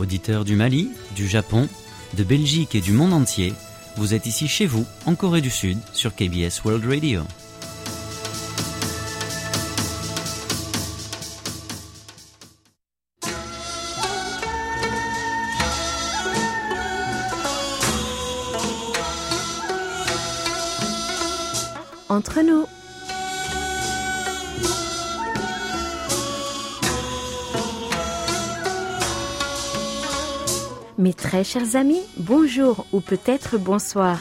Auditeurs du Mali, du Japon, de Belgique et du monde entier, vous êtes ici chez vous, en Corée du Sud, sur KBS World Radio. Très chers amis, bonjour ou peut-être bonsoir.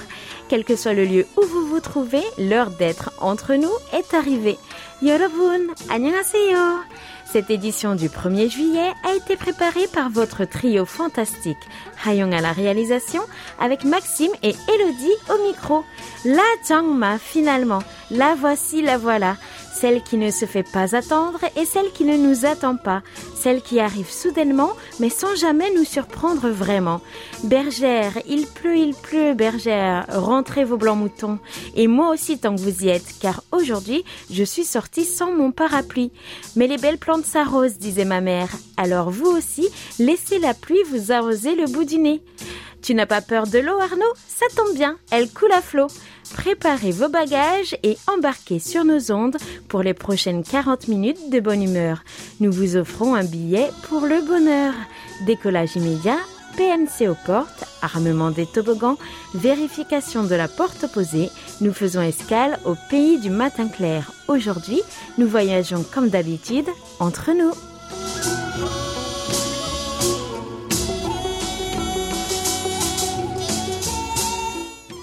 Quel que soit le lieu où vous vous trouvez, l'heure d'être entre nous est arrivée. Yorobun, annyeonghaseyo. Cette édition du 1er juillet a été préparée par votre trio fantastique. Hayong à la réalisation, avec Maxime et Elodie au micro. La Jangma, finalement. La voici, la voilà celle qui ne se fait pas attendre et celle qui ne nous attend pas, celle qui arrive soudainement mais sans jamais nous surprendre vraiment. Bergère, il pleut, il pleut, bergère, rentrez vos blancs moutons. Et moi aussi tant que vous y êtes, car aujourd'hui je suis sortie sans mon parapluie. Mais les belles plantes s'arrosent, disait ma mère. Alors vous aussi, laissez la pluie vous arroser le bout du nez. Tu n'as pas peur de l'eau, Arnaud? Ça tombe bien, elle coule à flot. Préparez vos bagages et embarquez sur nos ondes pour les prochaines 40 minutes de bonne humeur. Nous vous offrons un billet pour le bonheur. Décollage immédiat, PNC aux portes, armement des toboggans, vérification de la porte opposée. Nous faisons escale au pays du matin clair. Aujourd'hui, nous voyageons comme d'habitude entre nous.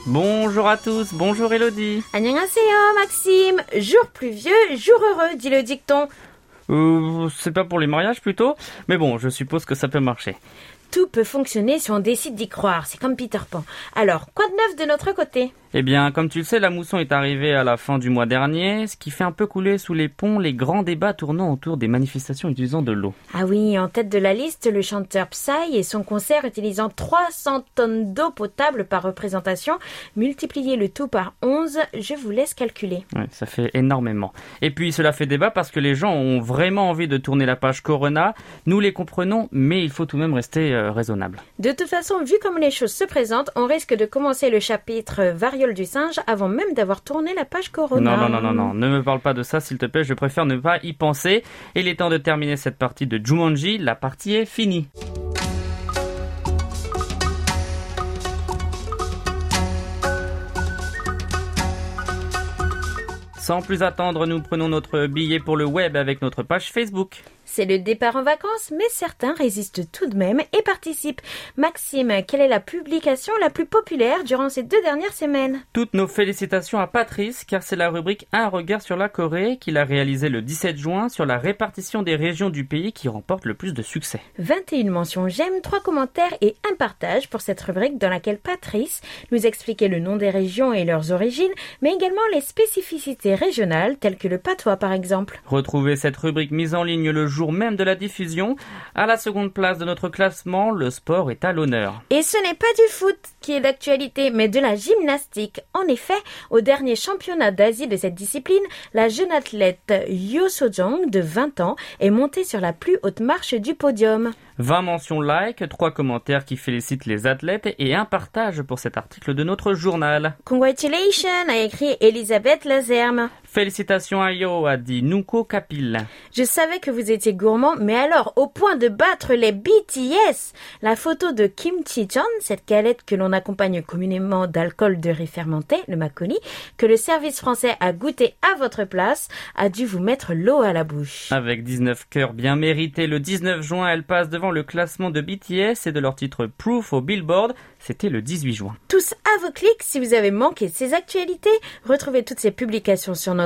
Bonjour à tous, bonjour Elodie. Annyeonghaseyo Maxime, jour pluvieux, jour heureux, dit le dicton. Euh, c'est pas pour les mariages plutôt, mais bon, je suppose que ça peut marcher. Tout peut fonctionner si on décide d'y croire, c'est comme Peter Pan. Alors, quoi de neuf de notre côté? Eh bien, comme tu le sais, la mousson est arrivée à la fin du mois dernier, ce qui fait un peu couler sous les ponts les grands débats tournant autour des manifestations utilisant de l'eau. Ah oui, en tête de la liste, le chanteur Psy et son concert utilisant 300 tonnes d'eau potable par représentation. Multipliez le tout par 11, je vous laisse calculer. Ouais, ça fait énormément. Et puis, cela fait débat parce que les gens ont vraiment envie de tourner la page Corona. Nous les comprenons, mais il faut tout de même rester euh, raisonnable. De toute façon, vu comme les choses se présentent, on risque de commencer le chapitre du singe avant même d'avoir tourné la page Corona. Non, non, non, non, non, ne me parle pas de ça, s'il te plaît, je préfère ne pas y penser. Il est temps de terminer cette partie de Jumanji, la partie est finie. Sans plus attendre, nous prenons notre billet pour le web avec notre page Facebook. C'est le départ en vacances, mais certains résistent tout de même et participent. Maxime, quelle est la publication la plus populaire durant ces deux dernières semaines? Toutes nos félicitations à Patrice, car c'est la rubrique Un regard sur la Corée qu'il a réalisé le 17 juin sur la répartition des régions du pays qui remporte le plus de succès. 21 mentions j'aime, 3 commentaires et un partage pour cette rubrique dans laquelle Patrice nous expliquait le nom des régions et leurs origines, mais également les spécificités régionales telles que le patois par exemple. Retrouvez cette rubrique mise en ligne le jour même de la diffusion. À la seconde place de notre classement, le sport est à l'honneur. Et ce n'est pas du foot qui est d'actualité, mais de la gymnastique. En effet, au dernier championnat d'Asie de cette discipline, la jeune athlète Yo Sojong, de 20 ans, est montée sur la plus haute marche du podium. 20 mentions like, 3 commentaires qui félicitent les athlètes et un partage pour cet article de notre journal. Congratulations, a écrit Elisabeth Lazerme. Félicitations à Yo, a dit Nuko Kapil. Je savais que vous étiez gourmand, mais alors au point de battre les BTS La photo de Kim Chi-jeon, cette galette que l'on accompagne communément d'alcool de riz fermenté, le makoni, que le service français a goûté à votre place, a dû vous mettre l'eau à la bouche. Avec 19 cœurs bien mérités, le 19 juin, elle passe devant le classement de BTS et de leur titre Proof au Billboard. C'était le 18 juin. Tous à vos clics si vous avez manqué ces actualités. Retrouvez toutes ces publications sur notre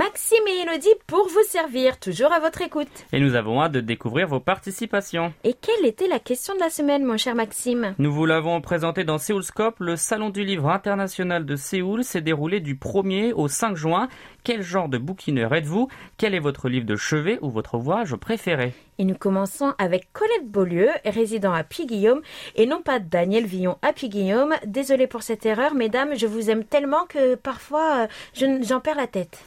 Maxime et Elodie pour vous servir, toujours à votre écoute. Et nous avons hâte de découvrir vos participations. Et quelle était la question de la semaine, mon cher Maxime? Nous vous l'avons présenté dans Séoulscope. Le Salon du Livre International de Séoul s'est déroulé du 1er au 5 juin. Quel genre de bouquineur êtes-vous? Quel est votre livre de chevet ou votre ouvrage préféré? Et nous commençons avec Colette Beaulieu, résident à Puy-Guillaume, et non pas Daniel Villon à Puy-Guillaume. Désolée pour cette erreur, mesdames, je vous aime tellement que parfois euh, je- j'en perds la tête.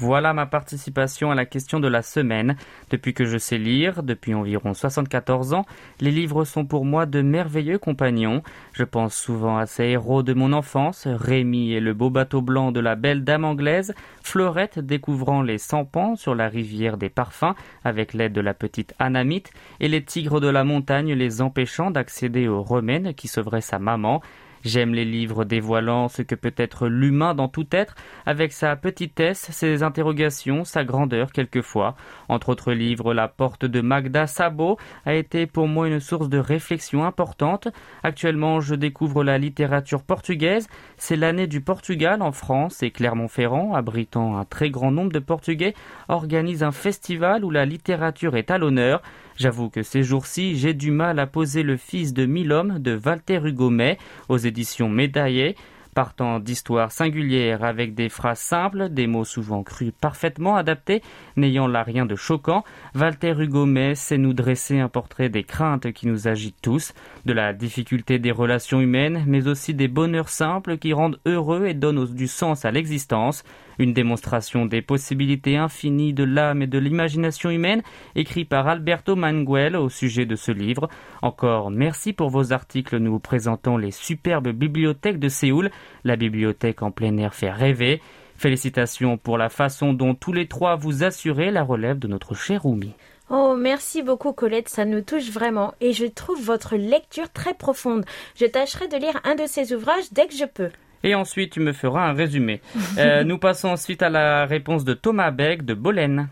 Voilà ma participation à la question de la semaine. Depuis que je sais lire, depuis environ 74 ans, les livres sont pour moi de merveilleux compagnons. Je pense souvent à ces héros de mon enfance, Rémi et le beau bateau blanc de la belle dame anglaise, Fleurette découvrant les sampans sur la rivière des parfums avec l'aide de la petite Anamite, et les tigres de la montagne les empêchant d'accéder aux remènes qui sauveraient sa maman. J'aime les livres dévoilant ce que peut être l'humain dans tout être, avec sa petitesse, ses interrogations, sa grandeur quelquefois. Entre autres livres, La porte de Magda Sabo a été pour moi une source de réflexion importante. Actuellement, je découvre la littérature portugaise. C'est l'année du Portugal en France et Clermont-Ferrand, abritant un très grand nombre de Portugais, organise un festival où la littérature est à l'honneur. J'avoue que ces jours-ci, j'ai du mal à poser le fils de mille hommes de Walter Hugo May aux éditions médaillées. Partant d'histoires singulières avec des phrases simples, des mots souvent crus parfaitement adaptés, n'ayant là rien de choquant, Walter Hugo May sait nous dresser un portrait des craintes qui nous agitent tous, de la difficulté des relations humaines, mais aussi des bonheurs simples qui rendent heureux et donnent du sens à l'existence, une démonstration des possibilités infinies de l'âme et de l'imagination humaine, écrit par Alberto Manguel au sujet de ce livre. Encore merci pour vos articles nous présentant les superbes bibliothèques de Séoul. La bibliothèque en plein air fait rêver. Félicitations pour la façon dont tous les trois vous assurez la relève de notre cher Oumi. Oh, merci beaucoup Colette, ça nous touche vraiment et je trouve votre lecture très profonde. Je tâcherai de lire un de ces ouvrages dès que je peux. Et ensuite, tu me feras un résumé. Euh, nous passons ensuite à la réponse de Thomas Beck de Bolène.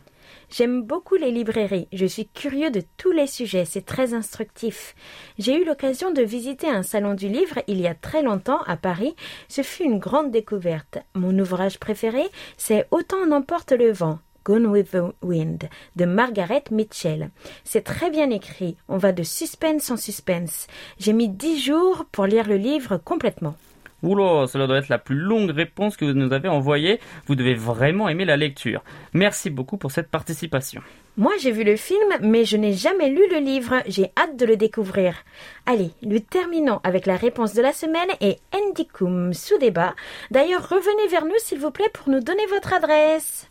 J'aime beaucoup les librairies. Je suis curieux de tous les sujets. C'est très instructif. J'ai eu l'occasion de visiter un salon du livre il y a très longtemps à Paris. Ce fut une grande découverte. Mon ouvrage préféré, c'est Autant n'emporte le vent. Gone with the Wind de Margaret Mitchell. C'est très bien écrit. On va de suspense en suspense. J'ai mis dix jours pour lire le livre complètement. Oula, cela doit être la plus longue réponse que vous nous avez envoyée. Vous devez vraiment aimer la lecture. Merci beaucoup pour cette participation. Moi, j'ai vu le film, mais je n'ai jamais lu le livre. J'ai hâte de le découvrir. Allez, nous terminons avec la réponse de la semaine et Endicum sous débat. D'ailleurs, revenez vers nous, s'il vous plaît, pour nous donner votre adresse.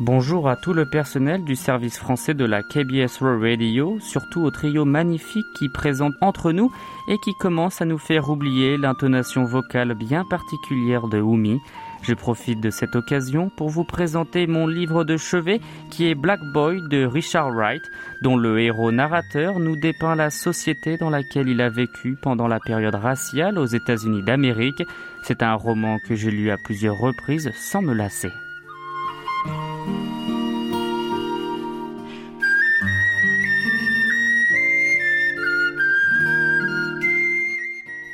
Bonjour à tout le personnel du service français de la KBS Radio, surtout au trio magnifique qui présente entre nous et qui commence à nous faire oublier l'intonation vocale bien particulière de Oumi. Je profite de cette occasion pour vous présenter mon livre de chevet qui est Black Boy de Richard Wright, dont le héros narrateur nous dépeint la société dans laquelle il a vécu pendant la période raciale aux États-Unis d'Amérique. C'est un roman que j'ai lu à plusieurs reprises sans me lasser.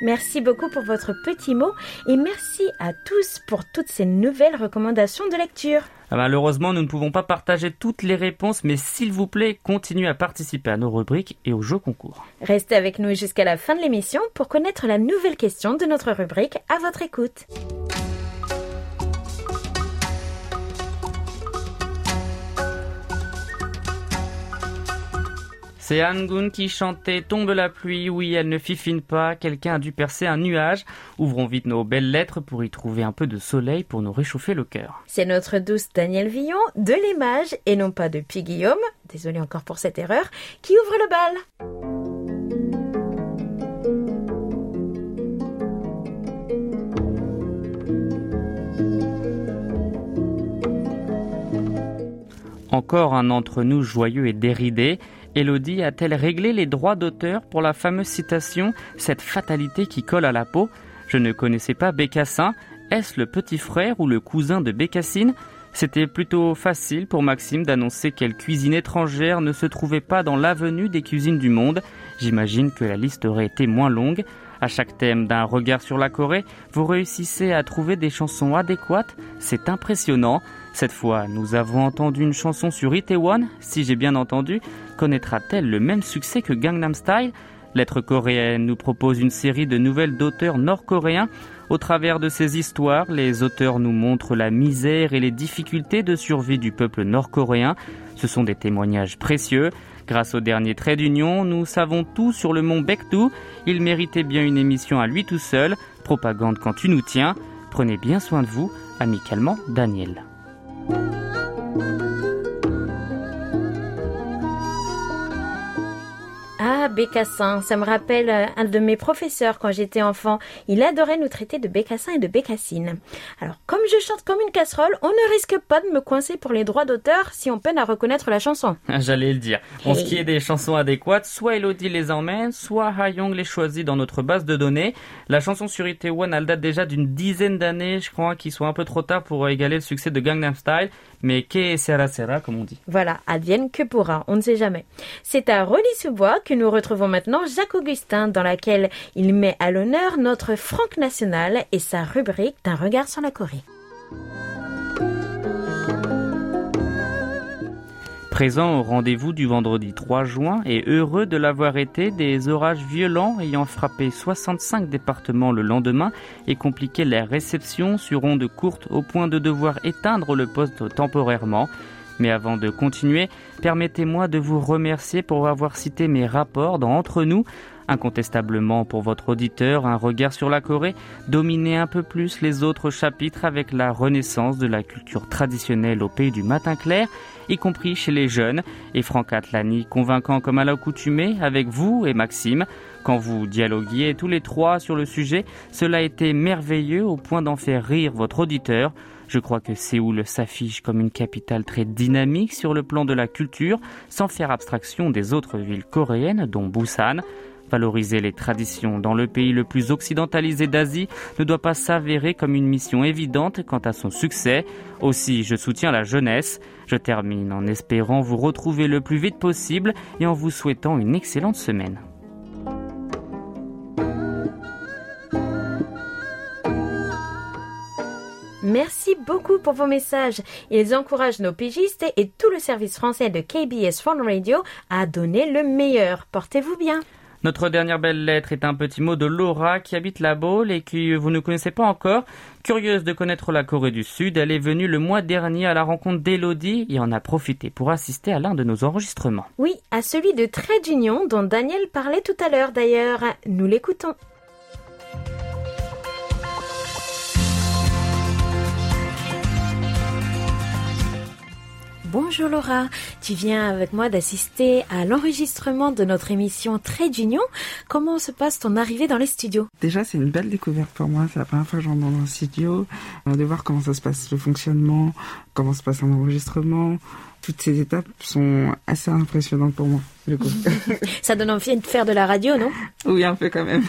Merci beaucoup pour votre petit mot et merci à tous pour toutes ces nouvelles recommandations de lecture. Ah, Malheureusement, nous ne pouvons pas partager toutes les réponses, mais s'il vous plaît, continuez à participer à nos rubriques et aux jeux concours. Restez avec nous jusqu'à la fin de l'émission pour connaître la nouvelle question de notre rubrique à votre écoute. C'est Angun qui chantait Tombe la pluie, oui, elle ne fifine pas, quelqu'un a dû percer un nuage. Ouvrons vite nos belles lettres pour y trouver un peu de soleil pour nous réchauffer le cœur. C'est notre douce Daniel Villon de l'Image et non pas de Puy Guillaume, désolé encore pour cette erreur, qui ouvre le bal. Encore un entre nous joyeux et déridé. Elodie a-t-elle réglé les droits d'auteur pour la fameuse citation Cette fatalité qui colle à la peau Je ne connaissais pas Bécassin. Est-ce le petit frère ou le cousin de Bécassine? C'était plutôt facile pour Maxime d'annoncer quelle cuisine étrangère ne se trouvait pas dans l'avenue des cuisines du monde. J'imagine que la liste aurait été moins longue. À chaque thème d'un regard sur la Corée, vous réussissez à trouver des chansons adéquates. C'est impressionnant. Cette fois, nous avons entendu une chanson sur Itaewon. Si j'ai bien entendu, connaîtra-t-elle le même succès que Gangnam Style? Lettre coréenne nous propose une série de nouvelles d'auteurs nord-coréens. Au travers de ces histoires, les auteurs nous montrent la misère et les difficultés de survie du peuple nord-coréen. Ce sont des témoignages précieux. Grâce au dernier trait d'union, nous savons tout sur le mont Baekdu. Il méritait bien une émission à lui tout seul. Propagande quand tu nous tiens. Prenez bien soin de vous. Amicalement, Daniel. oh Mom. Ah, bécassin, ça me rappelle euh, un de mes professeurs quand j'étais enfant. Il adorait nous traiter de bécassin et de bécassine. Alors, comme je chante comme une casserole, on ne risque pas de me coincer pour les droits d'auteur si on peine à reconnaître la chanson. J'allais le dire. En ce qui est des chansons adéquates, soit Elodie les emmène, soit Hayong les choisit dans notre base de données. La chanson sur Itaewon, elle date déjà d'une dizaine d'années, je crois, qu'il soit un peu trop tard pour égaler le succès de Gangnam Style. Mais que sera sera, comme on dit. Voilà, advienne que pourra, on ne sait jamais. C'est à Rony-sous-Bois que nous retrouvons maintenant Jacques Augustin, dans laquelle il met à l'honneur notre Franck National et sa rubrique d'un regard sur la Corée. Présent au rendez-vous du vendredi 3 juin et heureux de l'avoir été, des orages violents ayant frappé 65 départements le lendemain et compliqué la réception sur ondes courtes au point de devoir éteindre le poste temporairement. Mais avant de continuer, permettez-moi de vous remercier pour avoir cité mes rapports dans Entre nous. Incontestablement pour votre auditeur, un regard sur la Corée dominait un peu plus les autres chapitres avec la renaissance de la culture traditionnelle au pays du matin clair, y compris chez les jeunes, et Franck Atlani convaincant comme à l'accoutumée avec vous et Maxime. Quand vous dialoguiez tous les trois sur le sujet, cela était merveilleux au point d'en faire rire votre auditeur. Je crois que Séoul s'affiche comme une capitale très dynamique sur le plan de la culture, sans faire abstraction des autres villes coréennes, dont Busan. Valoriser les traditions dans le pays le plus occidentalisé d'Asie ne doit pas s'avérer comme une mission évidente quant à son succès. Aussi, je soutiens la jeunesse. Je termine en espérant vous retrouver le plus vite possible et en vous souhaitant une excellente semaine. Merci beaucoup pour vos messages. Ils encouragent nos pigistes et tout le service français de KBS Phone Radio à donner le meilleur. Portez-vous bien. Notre dernière belle lettre est un petit mot de Laura qui habite la Baule et que vous ne connaissez pas encore. Curieuse de connaître la Corée du Sud, elle est venue le mois dernier à la rencontre d'Elodie et en a profité pour assister à l'un de nos enregistrements. Oui, à celui de Trait d'Union dont Daniel parlait tout à l'heure d'ailleurs. Nous l'écoutons. Bonjour Laura, tu viens avec moi d'assister à l'enregistrement de notre émission Trait d'Union. Comment se passe ton arrivée dans les studios? Déjà, c'est une belle découverte pour moi. C'est la première fois que je rentre dans un studio, de voir comment ça se passe le fonctionnement, comment se passe un enregistrement. Toutes ces étapes sont assez impressionnantes pour moi. Du coup. Ça donne envie de faire de la radio, non? Oui, un peu quand même.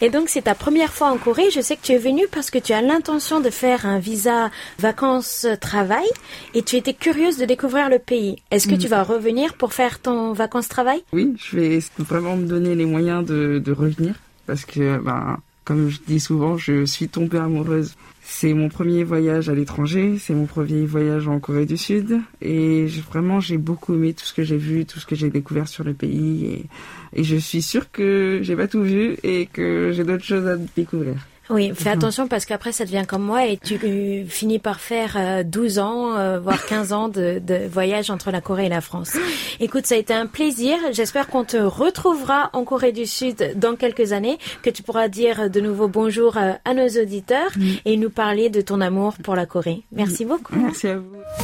Et donc, c'est ta première fois en Corée. Je sais que tu es venue parce que tu as l'intention de faire un visa vacances-travail et tu étais curieuse de découvrir le pays. Est-ce que tu vas revenir pour faire ton vacances-travail? Oui, je vais vraiment me donner les moyens de, de revenir parce que, ben, comme je dis souvent, je suis tombée amoureuse c'est mon premier voyage à l'étranger, c'est mon premier voyage en Corée du Sud et vraiment j'ai beaucoup aimé tout ce que j'ai vu, tout ce que j'ai découvert sur le pays et, je suis sûre que j'ai pas tout vu et que j'ai d'autres choses à découvrir. Oui, fais attention parce qu'après ça devient comme moi et tu euh, finis par faire 12 euh, ans, euh, voire 15 ans de, de, voyage entre la Corée et la France. Écoute, ça a été un plaisir. J'espère qu'on te retrouvera en Corée du Sud dans quelques années, que tu pourras dire de nouveau bonjour à nos auditeurs et nous parler de ton amour pour la Corée. Merci beaucoup. Merci à vous.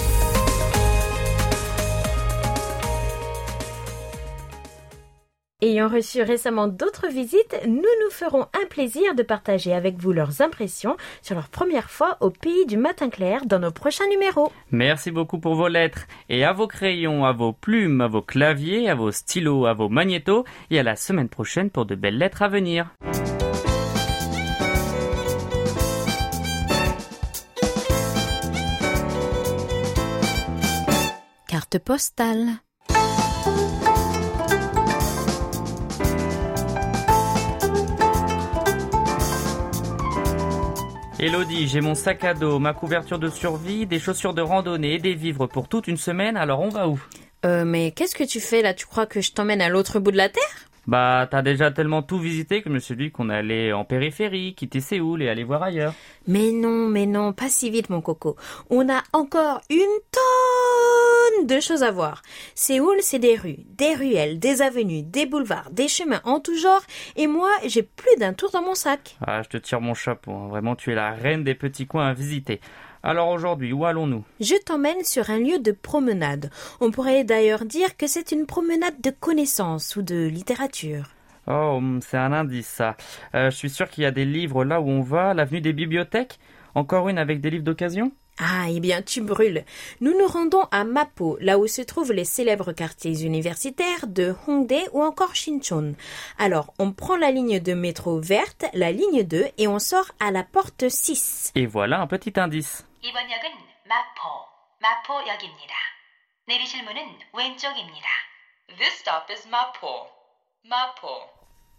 Ayant reçu récemment d'autres visites, nous nous ferons un plaisir de partager avec vous leurs impressions sur leur première fois au pays du matin clair dans nos prochains numéros. Merci beaucoup pour vos lettres et à vos crayons, à vos plumes, à vos claviers, à vos stylos, à vos magnétos et à la semaine prochaine pour de belles lettres à venir. carte postale. Elodie, j'ai mon sac à dos, ma couverture de survie, des chaussures de randonnée et des vivres pour toute une semaine, alors on va où? Euh, mais qu'est-ce que tu fais là? Tu crois que je t'emmène à l'autre bout de la Terre? Bah, t'as déjà tellement tout visité que je me suis dit qu'on allait en périphérie, quitter Séoul et aller voir ailleurs. Mais non, mais non, pas si vite mon coco. On a encore une tonne de choses à voir. Séoul, c'est des rues, des ruelles, des avenues, des boulevards, des chemins en tout genre, et moi, j'ai plus d'un tour dans mon sac. Ah, je te tire mon chapeau, hein. vraiment tu es la reine des petits coins à visiter. Alors aujourd'hui, où allons-nous? Je t'emmène sur un lieu de promenade. On pourrait d'ailleurs dire que c'est une promenade de connaissances ou de littérature. Oh, hum, c'est un indice ça. Euh, je suis sûr qu'il y a des livres là où on va, l'avenue des bibliothèques? Encore une avec des livres d'occasion? Ah, eh bien, tu brûles. Nous nous rendons à Mapo, là où se trouvent les célèbres quartiers universitaires de Hongdae ou encore Shinchon. Alors, on prend la ligne de métro verte, la ligne 2, et on sort à la porte 6. Et voilà un petit indice. 이번 역은 마포, 마포역입니다. 내리실 문은 왼쪽입니다. This stop is Mapo. Mapo.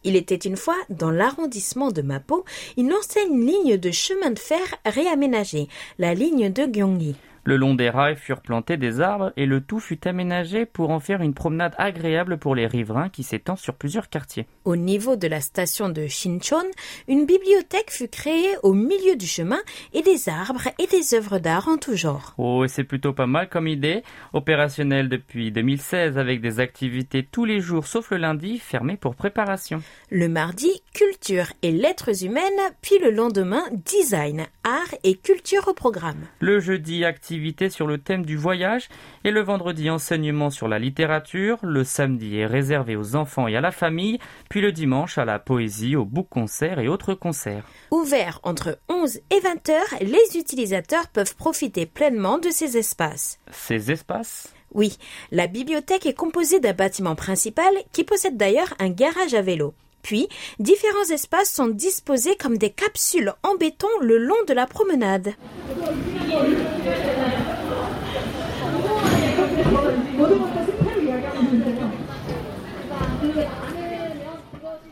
Il était une fois, dans l'arrondissement de Mapo, une ancienne ligne de chemin de fer réaménagée, la ligne de Gyeonggi. Le long des rails furent plantés des arbres et le tout fut aménagé pour en faire une promenade agréable pour les riverains qui s'étend sur plusieurs quartiers. Au niveau de la station de Shinchon, une bibliothèque fut créée au milieu du chemin et des arbres et des œuvres d'art en tout genre. Oh, c'est plutôt pas mal comme idée. Opérationnel depuis 2016 avec des activités tous les jours sauf le lundi, fermé pour préparation. Le mardi, culture et lettres humaines, puis le lendemain, design, art et culture au programme. Le jeudi, activité sur le thème du voyage et le vendredi, enseignement sur la littérature. Le samedi est réservé aux enfants et à la famille, puis le dimanche à la poésie, au book concert et autres concerts. Ouvert entre 11 et 20 heures, les utilisateurs peuvent profiter pleinement de ces espaces. Ces espaces? Oui, la bibliothèque est composée d'un bâtiment principal qui possède d'ailleurs un garage à vélo. Puis, différents espaces sont disposés comme des capsules en béton le long de la promenade.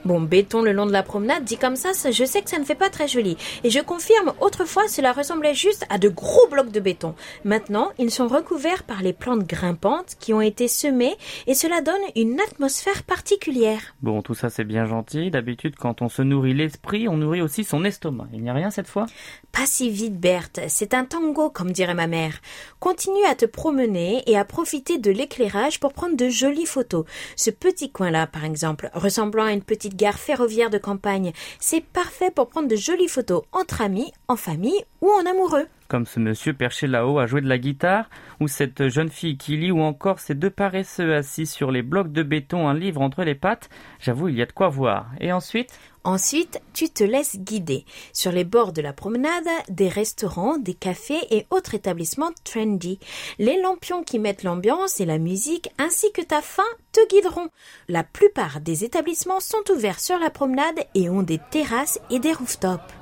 Bon, béton le long de la promenade, dit comme ça, je sais que ça ne fait pas très joli. Et je confirme, autrefois, cela ressemblait juste à de gros blocs de béton. Maintenant, ils sont recouverts par les plantes grimpantes qui ont été semées et cela donne une atmosphère particulière. Bon, tout ça c'est bien gentil. D'habitude, quand on se nourrit l'esprit, on nourrit aussi son estomac. Il n'y a rien cette fois? Pas si vite, Berthe. C'est un tango, comme dirait ma mère. Continue à te promener et à profiter de l'éclairage pour prendre de jolies photos. Ce petit coin-là, par exemple, ressemblant à une petite gare ferroviaire de campagne, c'est parfait pour prendre de jolies photos entre amis, en famille ou en amoureux. Comme ce monsieur perché là-haut à jouer de la guitare, ou cette jeune fille qui lit, ou encore ces deux paresseux assis sur les blocs de béton, un livre entre les pattes. J'avoue, il y a de quoi voir. Et ensuite? Ensuite, tu te laisses guider. Sur les bords de la promenade, des restaurants, des cafés et autres établissements trendy. Les lampions qui mettent l'ambiance et la musique ainsi que ta faim te guideront. La plupart des établissements sont ouverts sur la promenade et ont des terrasses et des rooftops.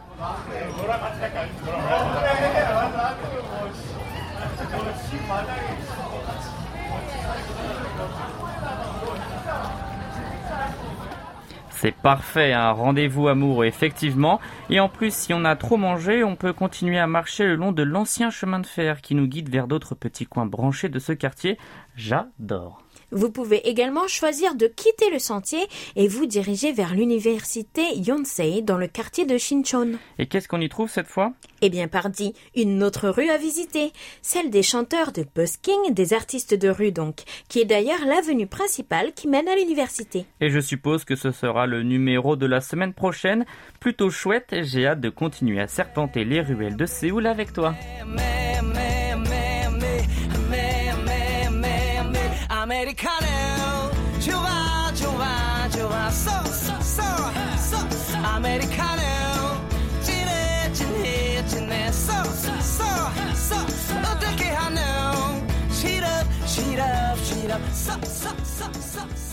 C'est parfait, un rendez-vous amoureux, effectivement. Et en plus, si on a trop mangé, on peut continuer à marcher le long de l'ancien chemin de fer qui nous guide vers d'autres petits coins branchés de ce quartier. J'adore. Vous pouvez également choisir de quitter le sentier et vous diriger vers l'université Yonsei dans le quartier de Shinchon. Et qu'est-ce qu'on y trouve cette fois? Eh bien, pardi, une autre rue à visiter, celle des chanteurs de busking, des artistes de rue donc, qui est d'ailleurs l'avenue principale qui mène à l'université. Et je suppose que ce sera le numéro de la semaine prochaine. Plutôt chouette, j'ai hâte de continuer à serpenter les ruelles de Séoul avec toi. 아메리카노. 좋아 좋아 좋아. 쏘쏘쏘 쏘 아메리카노. 진해 진해 진해. 쏘쏘쏘쏘 어떻게 하노? 시럽 시럽 시럽. 쏘쏘쏘쏘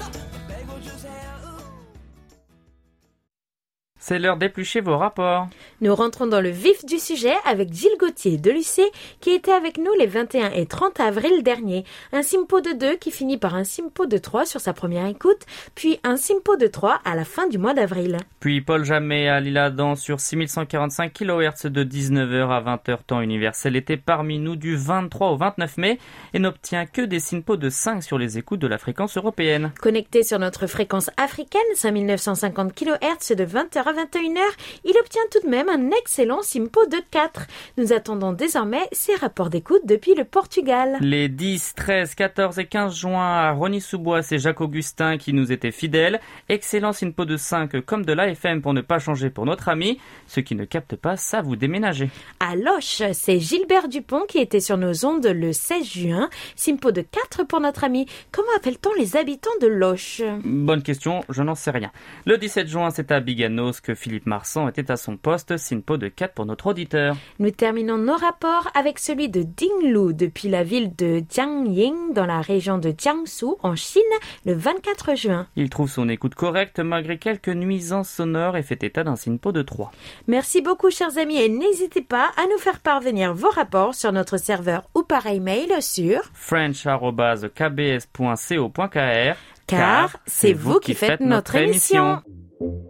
C'est l'heure d'éplucher vos rapports. Nous rentrons dans le vif du sujet avec Gilles Gauthier de l'UC qui était avec nous les 21 et 30 avril dernier. Un simpo de 2 qui finit par un simpo de 3 sur sa première écoute, puis un simpo de 3 à la fin du mois d'avril. Puis Paul Jamais à Lille-Adam sur 6145 kHz de 19h à 20h temps universel était parmi nous du 23 au 29 mai et n'obtient que des simpos de 5 sur les écoutes de la fréquence européenne. Connecté sur notre fréquence africaine 5950 kHz de 20h à 21h, il obtient tout de même un excellent simpo de 4. Nous attendons désormais ses rapports d'écoute depuis le Portugal. Les 10, 13, 14 et 15 juin à Rony Soubois et Jacques Augustin qui nous étaient fidèles. Excellent simpo de 5 comme de l'AFM pour ne pas changer pour notre ami. Ceux qui ne captent pas, ça vous déménager. À Loche, c'est Gilbert Dupont qui était sur nos ondes le 16 juin. Simpo de 4 pour notre ami. Comment appelle-t-on les habitants de Loche? Bonne question, je n'en sais rien. Le 17 juin, c'est à Biganos que Philippe Marsan était à son poste. Simpo de 4 pour notre auditeur. Nous terminons nos rapports avec celui de Dinglu depuis la ville de Jiangying dans la région de Jiangsu en Chine le 24 juin. Il trouve son écoute correcte malgré quelques nuisances sonores et fait état d'un simpo de 3. Merci beaucoup chers amis et n'hésitez pas à nous faire parvenir vos rapports sur notre serveur ou par email sur french.kbs.co.kr car c'est vous qui faites notre émission. Thank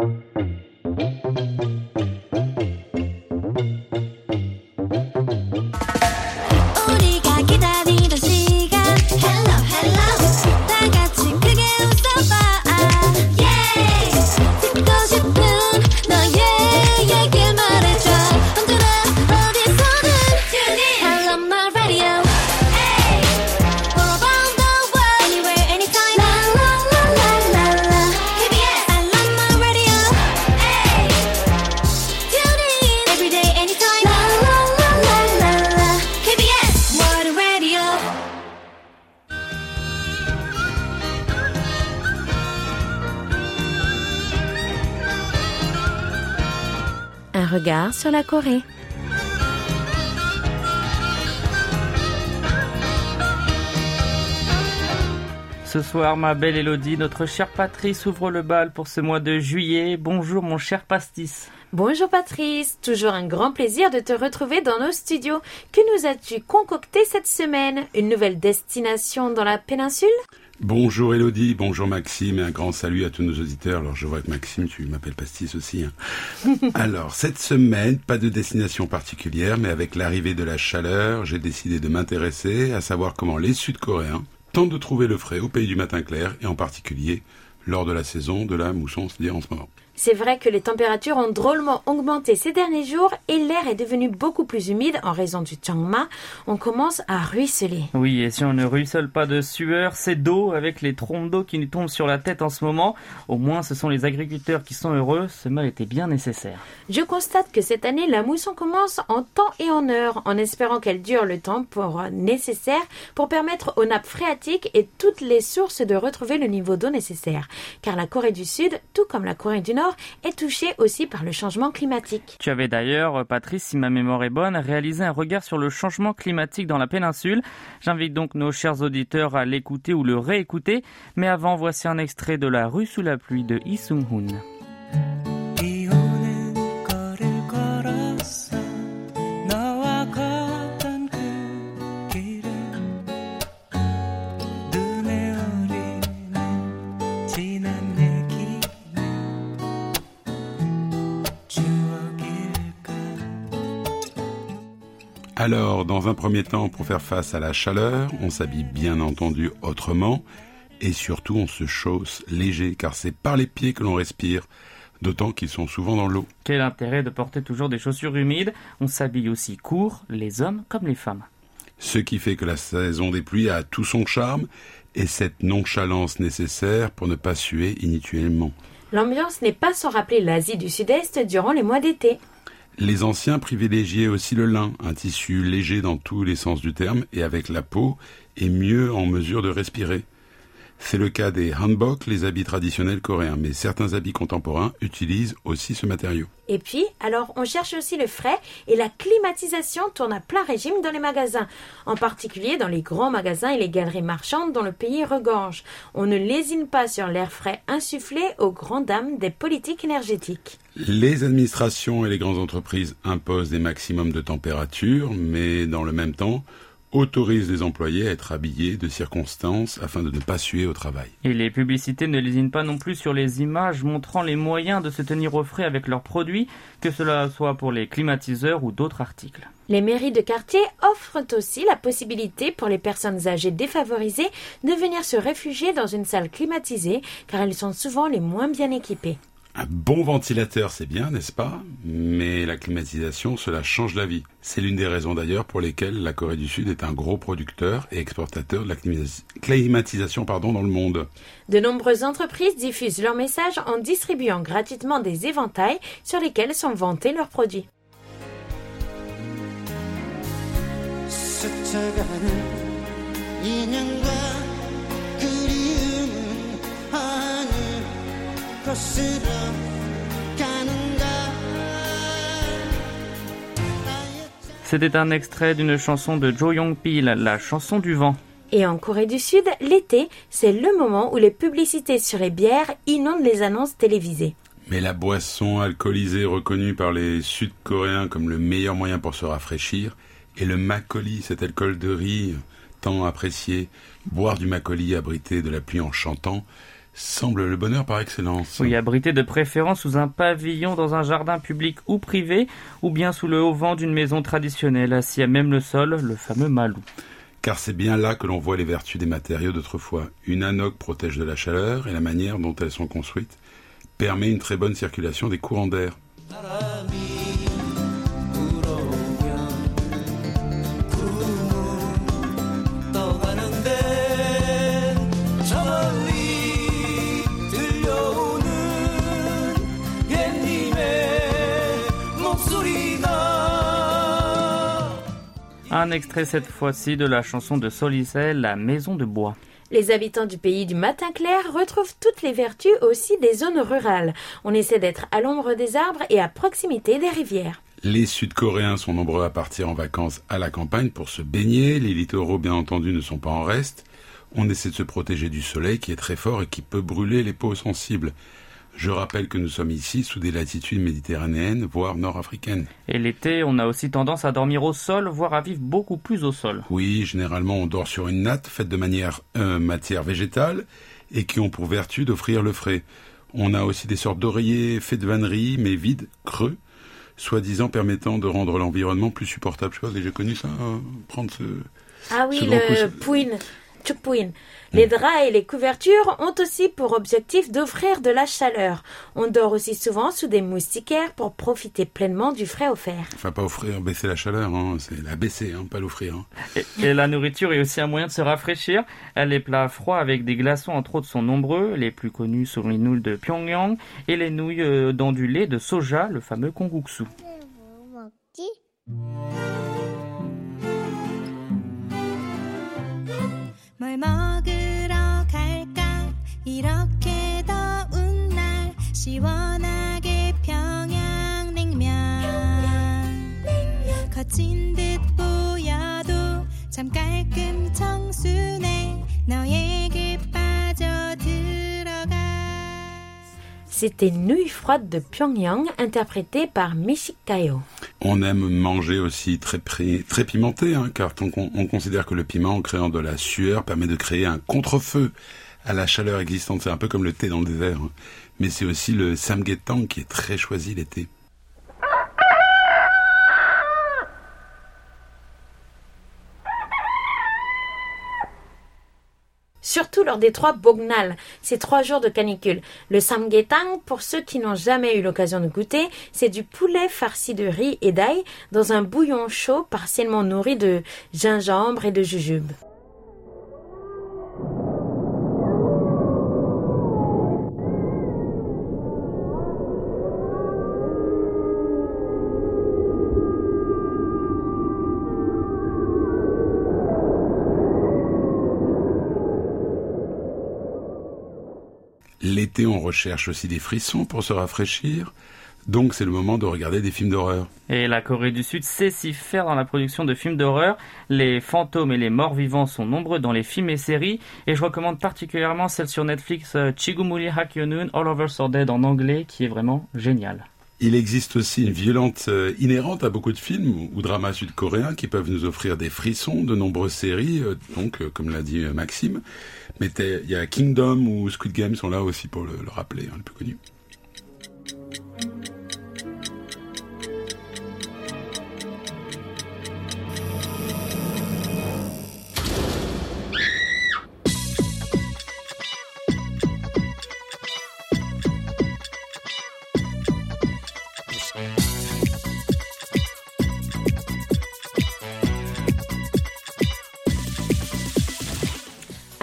you. Un regard sur la Corée. Ce soir, ma belle Elodie, notre chère Patrice ouvre le bal pour ce mois de juillet. Bonjour mon cher pastis. Bonjour Patrice, toujours un grand plaisir de te retrouver dans nos studios. Que nous as-tu concocté cette semaine? Une nouvelle destination dans la péninsule? Bonjour Elodie, bonjour Maxime et un grand salut à tous nos auditeurs. Alors je vois que Maxime, tu m'appelles Pastis aussi. hein. Alors cette semaine, pas de destination particulière, mais avec l'arrivée de la chaleur, j'ai décidé de m'intéresser à savoir comment les Sud-Coréens tentent de trouver le frais au pays du matin clair et en particulier lors de la saison de la mousson, c'est-à-dire en ce moment. C'est vrai que les températures ont drôlement augmenté ces derniers jours et l'air est devenu beaucoup plus humide en raison du Changma. On commence à ruisseler. Oui, et si on ne ruisselle pas de sueur, c'est d'eau avec les trompes d'eau qui nous tombent sur la tête en ce moment. Au moins, ce sont les agriculteurs qui sont heureux. Ce mal était bien nécessaire. Je constate que cette année, la mousson commence en temps et en heure, en espérant qu'elle dure le temps pour, nécessaire pour permettre aux nappes phréatiques et toutes les sources de retrouver le niveau d'eau nécessaire. Car la Corée du Sud, tout comme la Corée du Nord, est touchée aussi par le changement climatique. Tu avais d'ailleurs, Patrice, si ma mémoire est bonne, réalisé un regard sur le changement climatique dans la péninsule. J'invite donc nos chers auditeurs à l'écouter ou le réécouter. Mais avant, voici un extrait de La rue sous la pluie de Lee Sung-hoon. Alors, dans un premier temps, pour faire face à la chaleur, on s'habille bien entendu autrement et surtout on se chausse léger car c'est par les pieds que l'on respire, d'autant qu'ils sont souvent dans l'eau. Quel intérêt de porter toujours des chaussures humides? On s'habille aussi court, les hommes comme les femmes. Ce qui fait que la saison des pluies a tout son charme et cette nonchalance nécessaire pour ne pas suer inutilement. L'ambiance n'est pas sans rappeler l'Asie du Sud-Est durant les mois d'été. Les anciens privilégiaient aussi le lin, un tissu léger dans tous les sens du terme et avec la peau et mieux en mesure de respirer. C'est le cas des hanbok, les habits traditionnels coréens, mais certains habits contemporains utilisent aussi ce matériau. Et puis, alors, on cherche aussi le frais et la climatisation tourne à plein régime dans les magasins, en particulier dans les grands magasins et les galeries marchandes dont le pays regorge. On ne lésine pas sur l'air frais insufflé aux grandes dames des politiques énergétiques. Les administrations et les grandes entreprises imposent des maximums de température, mais dans le même temps, autorisent les employés à être habillés de circonstances afin de ne pas suer au travail. Et les publicités ne lésinent pas non plus sur les images montrant les moyens de se tenir au frais avec leurs produits, que cela soit pour les climatiseurs ou d'autres articles. Les mairies de quartier offrent aussi la possibilité pour les personnes âgées défavorisées de venir se réfugier dans une salle climatisée, car elles sont souvent les moins bien équipées. Un bon ventilateur, c'est bien, n'est-ce pas? Mais la climatisation, cela change la vie. C'est l'une des raisons d'ailleurs pour lesquelles la Corée du Sud est un gros producteur et exportateur de la climatis- climatisation pardon, dans le monde. De nombreuses entreprises diffusent leur message en distribuant gratuitement des éventails sur lesquels sont vantés leurs produits. C'était un extrait d'une chanson de Jo Young-pil, la chanson du vent. Et en Corée du Sud, l'été, c'est le moment où les publicités sur les bières inondent les annonces télévisées. Mais la boisson alcoolisée reconnue par les Sud-Coréens comme le meilleur moyen pour se rafraîchir est le makgeolli, cet alcool de riz tant apprécié. Boire du makgeolli abrité de la pluie en chantant semble le bonheur par excellence. Oui, abrité de préférence sous un pavillon dans un jardin public ou privé, ou bien sous le haut vent d'une maison traditionnelle, assis à même le sol, le fameux malou. Car c'est bien là que l'on voit les vertus des matériaux d'autrefois. Une anoc protège de la chaleur et la manière dont elles sont construites permet une très bonne circulation des courants d'air. Un extrait cette fois-ci de la chanson de Solicel, La Maison de Bois. Les habitants du pays du matin clair retrouvent toutes les vertus aussi des zones rurales. On essaie d'être à l'ombre des arbres et à proximité des rivières. Les Sud-Coréens sont nombreux à partir en vacances à la campagne pour se baigner. Les littoraux, bien entendu, ne sont pas en reste. On essaie de se protéger du soleil qui est très fort et qui peut brûler les peaux sensibles. Je rappelle que nous sommes ici sous des latitudes méditerranéennes, voire nord-africaines. Et l'été, on a aussi tendance à dormir au sol, voire à vivre beaucoup plus au sol. Oui, généralement on dort sur une natte faite de manière euh, matière végétale et qui ont pour vertu d'offrir le frais. On a aussi des sortes d'oreillers faits de vannerie mais vides, creux, soi-disant permettant de rendre l'environnement plus supportable. Je sais pas, vous avez déjà connu ça euh, Prendre ce... Ah oui, le coussin. Les draps et les couvertures ont aussi pour objectif d'offrir de la chaleur. On dort aussi souvent sous des moustiquaires pour profiter pleinement du frais offert. Enfin, pas offrir, baisser la chaleur, hein, c'est la baisser, hein, pas l'offrir. hein. Et, et la nourriture est aussi un moyen de se rafraîchir. Les plats froids avec des glaçons entre autres sont nombreux. Les plus connus sont les nouilles de Pyongyang et les nouilles euh, dans du lait de soja, le fameux konguksu. 먹으러 갈까? 이렇게 더운 날 시원하게 평양냉면. 거친 듯 보여도 참 깔끔 청순해. 너에게 C'était Nouilles froides de Pyongyang, interprétée par Mishik Kayo. On aime manger aussi très, très pimenté, hein, car on, on considère que le piment, en créant de la sueur, permet de créer un contre-feu à la chaleur existante. C'est un peu comme le thé dans le désert. hein. Mais c'est aussi le samgyetang qui est très choisi l'été. Surtout lors des trois bognal, ces trois jours de canicule. Le samgyetang, pour ceux qui n'ont jamais eu l'occasion de goûter, c'est du poulet farci de riz et d'ail dans un bouillon chaud partiellement nourri de gingembre et de jujube. L'été, on recherche aussi des frissons pour se rafraîchir. Donc c'est le moment de regarder des films d'horreur. Et la Corée du Sud sait s'y faire dans la production de films d'horreur. Les fantômes et les morts vivants sont nombreux dans les films et séries. Et je recommande particulièrement celle sur Netflix, euh, Chigumuri Hakyonun, All Over Dead en anglais, qui est vraiment géniale. Il existe aussi une violente euh, inhérente à beaucoup de films ou, dramas sud-coréens qui peuvent nous offrir des frissons, de nombreuses séries, euh, donc euh, comme l'a dit Maxime. Mais il y a Kingdom ou Squid Game sont là aussi pour le, le rappeler, hein, le plus connu.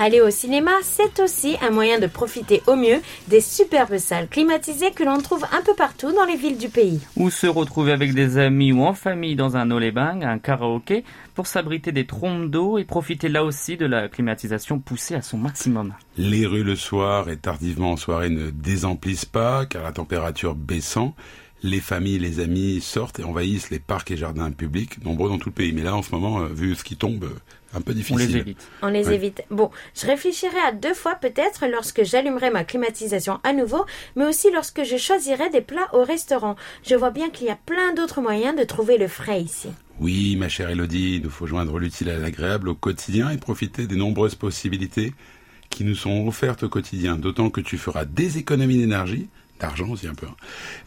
Aller au cinéma, c'est aussi un moyen de profiter au mieux des superbes salles climatisées que l'on trouve un peu partout dans les villes du pays. Ou se retrouver avec des amis ou en famille dans un olebang, un karaoké, pour s'abriter des trompes d'eau et profiter là aussi de la climatisation poussée à son maximum. Les rues le soir et tardivement en soirée ne désemplissent pas car la température baissant, les familles, les amis sortent et envahissent les parcs et jardins publics, nombreux dans tout le pays. Mais là, en ce moment, euh, vu ce qui tombe, euh, un peu On difficile. les évite. On les Ouais. évite. Bon, je réfléchirai à deux fois peut-être lorsque j'allumerai ma climatisation à nouveau, mais aussi lorsque je choisirai des plats au restaurant. Je vois bien qu'il y a plein d'autres moyens de trouver le frais ici. Oui, ma chère Elodie, il nous faut joindre l'utile à l'agréable au quotidien et profiter des nombreuses possibilités qui nous sont offertes au quotidien. D'autant que tu feras des économies d'énergie, d'argent aussi un peu, hein,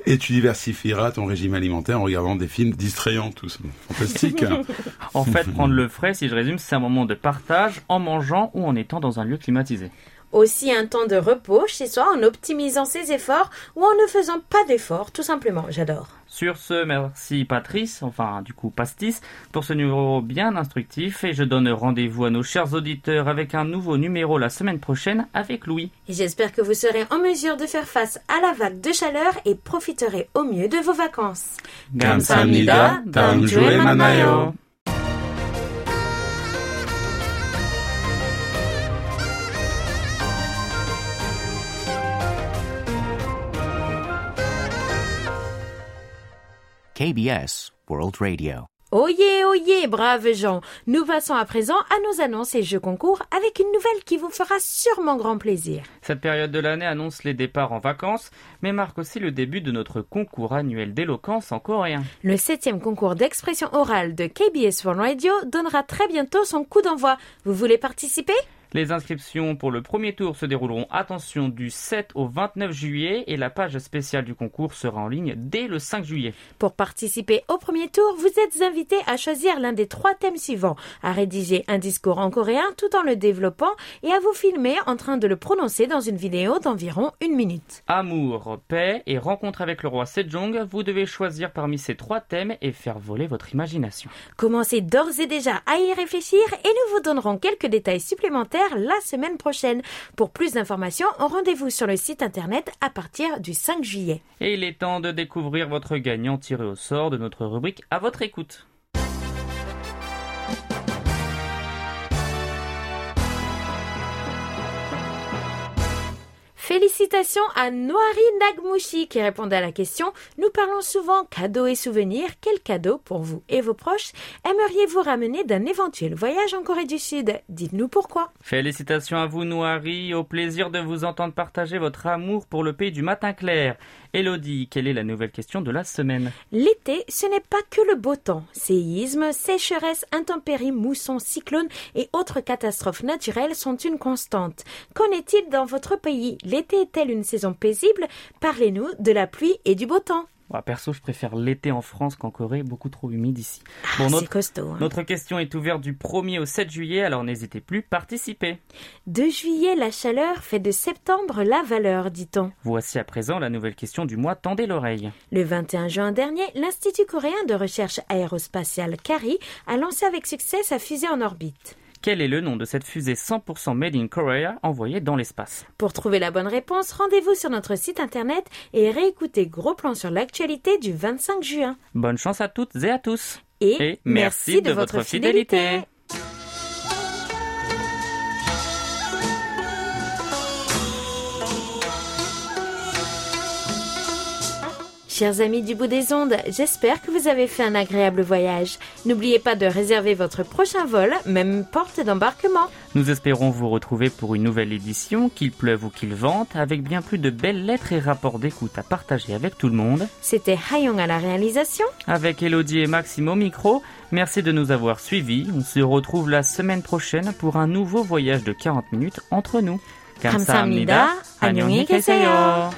et tu diversifieras ton régime alimentaire en regardant des films distrayants, tous. Fantastique. hein. En fait, prendre le frais, si je résume, c'est un moment de partage en mangeant ou en étant dans un lieu climatisé. Aussi un temps de repos chez soi en optimisant ses efforts ou en ne faisant pas d'efforts, tout simplement. J'adore. Sur ce, merci Patrice, enfin du coup Pastis, pour ce numéro bien instructif et je donne rendez-vous à nos chers auditeurs avec un nouveau numéro la semaine prochaine avec Louis. Et j'espère que vous serez en mesure de faire face à la vague de chaleur et profiterez au mieux de vos vacances. KBS World Radio. Oyez, oyez, braves gens. Nous passons à présent à nos annonces et jeux concours avec une nouvelle qui vous fera sûrement grand plaisir. Cette période de l'année annonce les départs en vacances, mais marque aussi le début de notre concours annuel d'éloquence en coréen. Le septième concours d'expression orale de KBS One Radio donnera très bientôt son coup d'envoi. Vous voulez participer? Les inscriptions pour le premier tour se dérouleront, attention, du 7 au 29 juillet et la page spéciale du concours sera en ligne dès le 5 juillet. Pour participer au premier tour, vous êtes invité à choisir l'un des trois thèmes suivants, à rédiger un discours en coréen tout en le développant et à vous filmer en train de le prononcer dans une vidéo d'environ une minute. Amour, paix et rencontre avec le roi Sejong, vous devez choisir parmi ces trois thèmes et faire voler votre imagination. Commencez d'ores et déjà à y réfléchir et nous vous donnerons quelques détails supplémentaires la semaine prochaine. Pour plus d'informations, rendez-vous sur le site internet à partir du 5 juillet. Et il est temps de découvrir votre gagnant tiré au sort de notre rubrique à votre écoute. Félicitations à Noari Nagmushi qui répondait à la question Nous parlons souvent cadeaux et souvenirs. Quel cadeau pour vous et vos proches aimeriez-vous ramener d'un éventuel voyage en Corée du Sud? Dites-nous pourquoi. Félicitations à vous, Noari. Au plaisir de vous entendre partager votre amour pour le pays du matin clair. Elodie, quelle est la nouvelle question de la semaine L'été, ce n'est pas que le beau temps. Séismes, sécheresses, intempéries, moussons, cyclones et autres catastrophes naturelles sont une constante. Qu'en est-il dans votre pays? L'été est-elle une saison paisible? Parlez-nous de la pluie et du beau temps. Ouais, Perso, je préfère l'été en France qu'en Corée, beaucoup trop humide ici. Ah, Bon, c'est notre, costaud. hein. notre question est ouverte du 1er au 7 juillet, alors n'hésitez plus, participez. De juillet la chaleur fait de septembre la valeur, dit-on. Voici à présent la nouvelle question du mois, tendez l'oreille. Le 21 juin dernier, l'Institut coréen de recherche aérospatiale CARI a lancé avec succès sa fusée en orbite. Quel est le nom de cette fusée 100% made in Korea envoyée dans l'espace? Pour trouver la bonne réponse, rendez-vous sur notre site internet et réécoutez Gros Plan sur l'actualité du 25 juin. Bonne chance à toutes et à tous. Et, Et merci de votre fidélité. Chers amis du bout des ondes, j'espère que vous avez fait un agréable voyage. N'oubliez pas de réserver votre prochain vol, même porte d'embarquement. Nous espérons vous retrouver pour une nouvelle édition, qu'il pleuve ou qu'il vente, avec bien plus de belles lettres et rapports d'écoute à partager avec tout le monde. C'était Hayong à la réalisation. Avec Elodie et Maxime au micro, merci de nous avoir suivis. On se retrouve la semaine prochaine pour un nouveau voyage de 40 minutes entre nous. 감사합니다. 안녕히 계세요.